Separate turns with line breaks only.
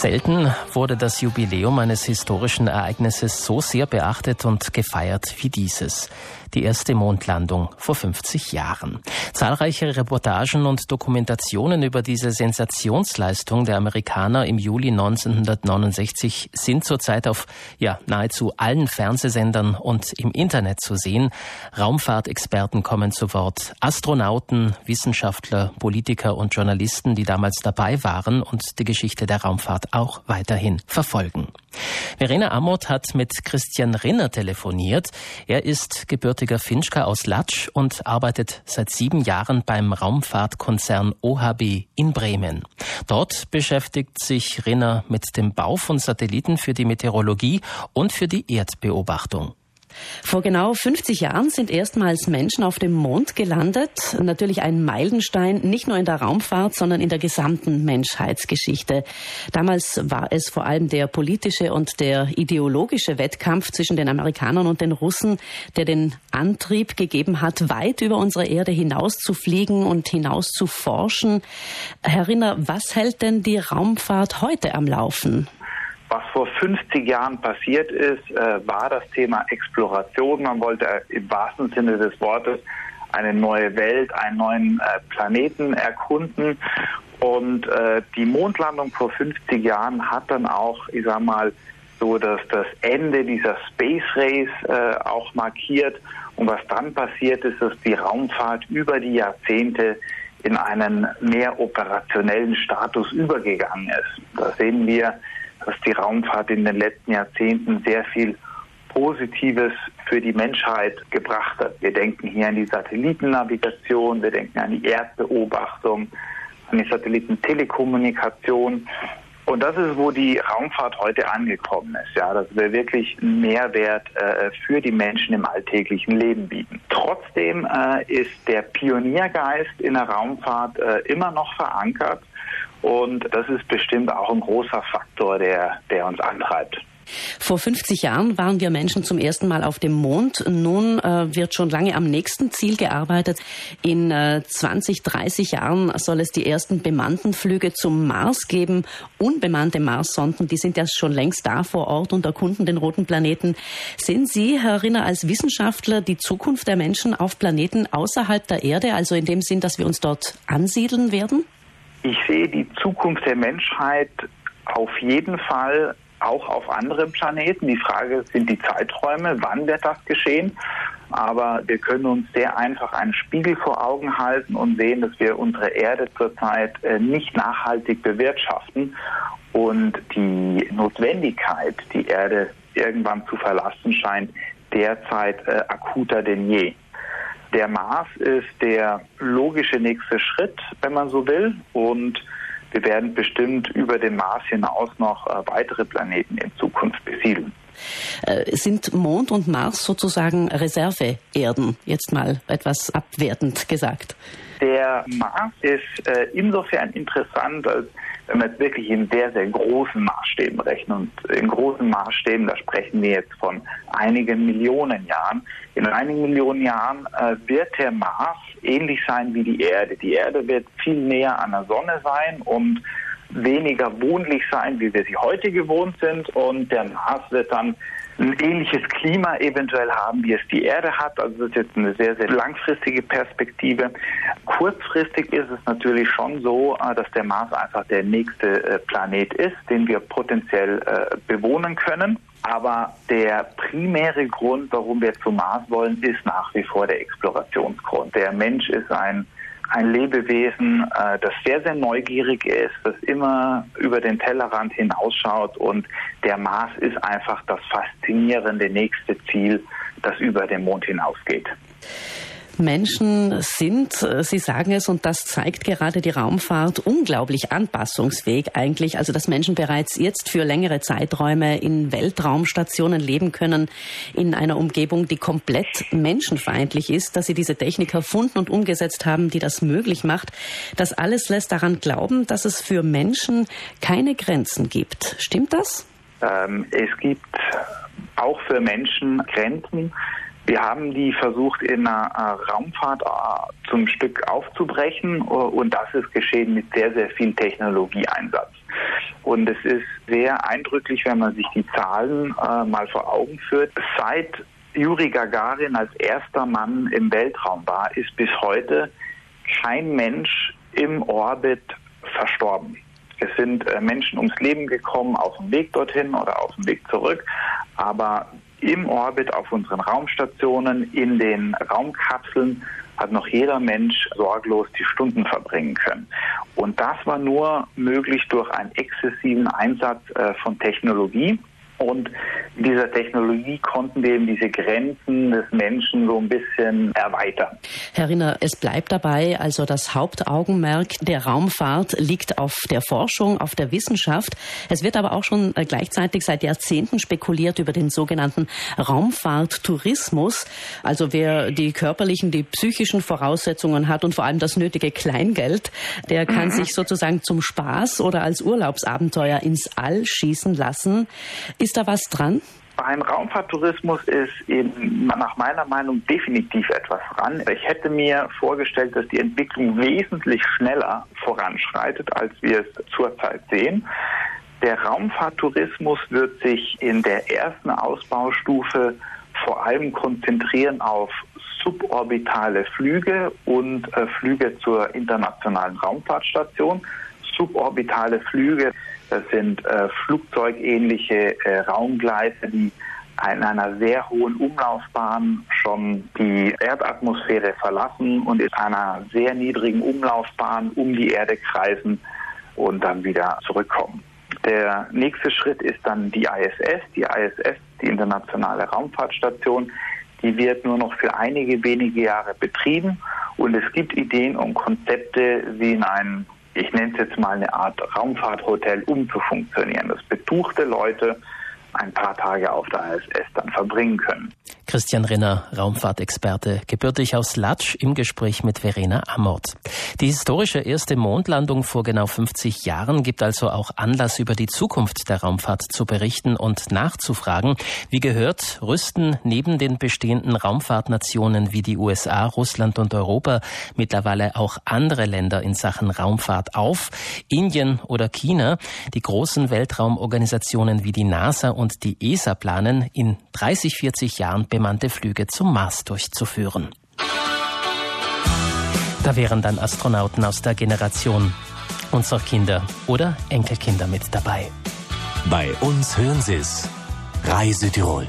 Selten wurde das Jubiläum eines historischen Ereignisses so sehr beachtet und gefeiert wie dieses die erste Mondlandung vor 50 Jahren. Zahlreiche Reportagen und Dokumentationen über diese Sensationsleistung der Amerikaner im Juli 1969 sind zurzeit auf ja, nahezu allen Fernsehsendern und im Internet zu sehen. Raumfahrtexperten kommen zu Wort, Astronauten, Wissenschaftler, Politiker und Journalisten, die damals dabei waren und die Geschichte der Raumfahrt auch weiterhin verfolgen. Verena Amott hat mit Christian Rinner telefoniert. Er ist gebürtiger Finchka aus Latsch und arbeitet seit sieben Jahren beim Raumfahrtkonzern OHB in Bremen. Dort beschäftigt sich Rinner mit dem Bau von Satelliten für die Meteorologie und für die Erdbeobachtung.
Vor genau 50 Jahren sind erstmals Menschen auf dem Mond gelandet. Natürlich ein Meilenstein, nicht nur in der Raumfahrt, sondern in der gesamten Menschheitsgeschichte. Damals war es vor allem der politische und der ideologische Wettkampf zwischen den Amerikanern und den Russen, der den Antrieb gegeben hat, weit über unsere Erde hinaus zu fliegen und hinaus zu forschen. Herr Rinner, was hält denn die Raumfahrt heute am Laufen?
Was vor 50 Jahren passiert ist, äh, war das Thema Exploration. Man wollte im wahrsten Sinne des Wortes eine neue Welt, einen neuen äh, Planeten erkunden. Und äh, die Mondlandung vor 50 Jahren hat dann auch, ich sag mal, so dass das Ende dieser Space Race äh, auch markiert. Und was dann passiert ist, dass die Raumfahrt über die Jahrzehnte in einen mehr operationellen Status übergegangen ist. Da sehen wir dass die Raumfahrt in den letzten Jahrzehnten sehr viel Positives für die Menschheit gebracht hat. Wir denken hier an die Satellitennavigation, wir denken an die Erdbeobachtung, an die Satellitentelekommunikation. Und das ist, wo die Raumfahrt heute angekommen ist, ja, dass wir wirklich einen Mehrwert äh, für die Menschen im alltäglichen Leben bieten. Trotzdem äh, ist der Pioniergeist in der Raumfahrt äh, immer noch verankert und das ist bestimmt auch ein großer Faktor, der, der uns antreibt.
Vor 50 Jahren waren wir Menschen zum ersten Mal auf dem Mond. Nun äh, wird schon lange am nächsten Ziel gearbeitet. In äh, 20, 30 Jahren soll es die ersten bemannten Flüge zum Mars geben. Unbemannte Marssonden, die sind ja schon längst da vor Ort und erkunden den roten Planeten. Sehen Sie, Herr Rinner, als Wissenschaftler die Zukunft der Menschen auf Planeten außerhalb der Erde, also in dem Sinn, dass wir uns dort ansiedeln werden?
Ich sehe die Zukunft der Menschheit auf jeden Fall auch auf anderen Planeten. Die Frage sind die Zeiträume, wann wird das geschehen? Aber wir können uns sehr einfach einen Spiegel vor Augen halten und sehen, dass wir unsere Erde zurzeit äh, nicht nachhaltig bewirtschaften und die Notwendigkeit, die Erde irgendwann zu verlassen, scheint derzeit äh, akuter denn je. Der Mars ist der logische nächste Schritt, wenn man so will. Und wir werden bestimmt über den Mars hinaus noch äh, weitere Planeten in Zukunft besiedeln.
Äh, sind Mond und Mars sozusagen Reserveerden, jetzt mal etwas abwertend gesagt?
Der Mars ist äh, insofern interessant, als wenn wir jetzt wirklich in sehr, sehr großen Maßstäben rechnen. Und in großen Maßstäben, da sprechen wir jetzt von einigen Millionen Jahren. In einigen Millionen Jahren äh, wird der Mars ähnlich sein wie die Erde. Die Erde wird viel näher an der Sonne sein und weniger wohnlich sein, wie wir sie heute gewohnt sind. Und der Mars wird dann ein ähnliches Klima eventuell haben, wie es die Erde hat. Also das ist jetzt eine sehr, sehr langfristige Perspektive. Kurzfristig ist es natürlich schon so, äh, dass der Mars einfach der nächste äh, Planet ist, den wir potenziell äh, bewohnen können. Aber der primäre Grund, warum wir zum Mars wollen, ist nach wie vor der Explorationsgrund. Der Mensch ist ein ein Lebewesen, äh, das sehr, sehr neugierig ist, das immer über den Tellerrand hinausschaut und der Mars ist einfach das faszinierende nächste Ziel, das über den Mond hinausgeht.
Menschen sind, äh, Sie sagen es, und das zeigt gerade die Raumfahrt, unglaublich anpassungsfähig eigentlich. Also, dass Menschen bereits jetzt für längere Zeiträume in Weltraumstationen leben können, in einer Umgebung, die komplett menschenfeindlich ist, dass sie diese Technik erfunden und umgesetzt haben, die das möglich macht. Das alles lässt daran glauben, dass es für Menschen keine Grenzen gibt. Stimmt das?
Ähm, es gibt auch für Menschen Grenzen. Wir haben die versucht, in einer äh, Raumfahrt äh, zum Stück aufzubrechen äh, und das ist geschehen mit sehr, sehr viel Technologieeinsatz. Und es ist sehr eindrücklich, wenn man sich die Zahlen mal vor Augen führt. Seit Juri Gagarin als erster Mann im Weltraum war, ist bis heute kein Mensch im Orbit verstorben. Es sind Menschen ums Leben gekommen auf dem Weg dorthin oder auf dem Weg zurück, aber im Orbit auf unseren Raumstationen, in den Raumkapseln hat noch jeder Mensch sorglos die Stunden verbringen können. Und das war nur möglich durch einen exzessiven Einsatz äh, von Technologie. Und mit dieser Technologie konnten wir eben diese Grenzen des Menschen so ein bisschen erweitern.
Herr Rinner, es bleibt dabei, also das Hauptaugenmerk der Raumfahrt liegt auf der Forschung, auf der Wissenschaft. Es wird aber auch schon äh, gleichzeitig seit Jahrzehnten spekuliert über den sogenannten Raumfahrttourismus. Also wer die körperlichen, die psychischen Voraussetzungen hat und vor allem das nötige Kleingeld, der kann mhm. sich sozusagen zum Spaß oder als Urlaubsabenteuer ins All schießen lassen. Ist da was dran?
Beim Raumfahrttourismus ist eben nach meiner Meinung definitiv etwas dran. Ich hätte mir vorgestellt, dass die Entwicklung wesentlich schneller voranschreitet, als wir es zurzeit sehen. Der Raumfahrttourismus wird sich in der ersten Ausbaustufe vor allem konzentrieren auf suborbitale Flüge und äh, Flüge zur internationalen Raumfahrtstation. Suborbitale Flüge das sind äh, flugzeugähnliche äh, Raumgleiter, die in einer sehr hohen Umlaufbahn schon die Erdatmosphäre verlassen und in einer sehr niedrigen Umlaufbahn um die Erde kreisen und dann wieder zurückkommen. Der nächste Schritt ist dann die ISS. Die ISS, die Internationale Raumfahrtstation, die wird nur noch für einige wenige Jahre betrieben und es gibt Ideen und Konzepte, wie in einem ich nenne es jetzt mal eine Art Raumfahrthotel umzufunktionieren, dass betuchte Leute ein paar Tage auf der ISS dann verbringen können.
Christian Rinner, Raumfahrtexperte, gebürtig aus Latsch, im Gespräch mit Verena Amort. Die historische erste Mondlandung vor genau 50 Jahren gibt also auch Anlass, über die Zukunft der Raumfahrt zu berichten und nachzufragen. Wie gehört, rüsten neben den bestehenden Raumfahrtnationen wie die USA, Russland und Europa mittlerweile auch andere Länder in Sachen Raumfahrt auf. Indien oder China. Die großen Weltraumorganisationen wie die NASA und die ESA planen, in 30, 40 Jahren bemannte Flüge zum Mars durchzuführen. Da wären dann Astronauten aus der Generation unserer Kinder oder Enkelkinder mit dabei.
Bei uns hören Sie es. Reise Tirol.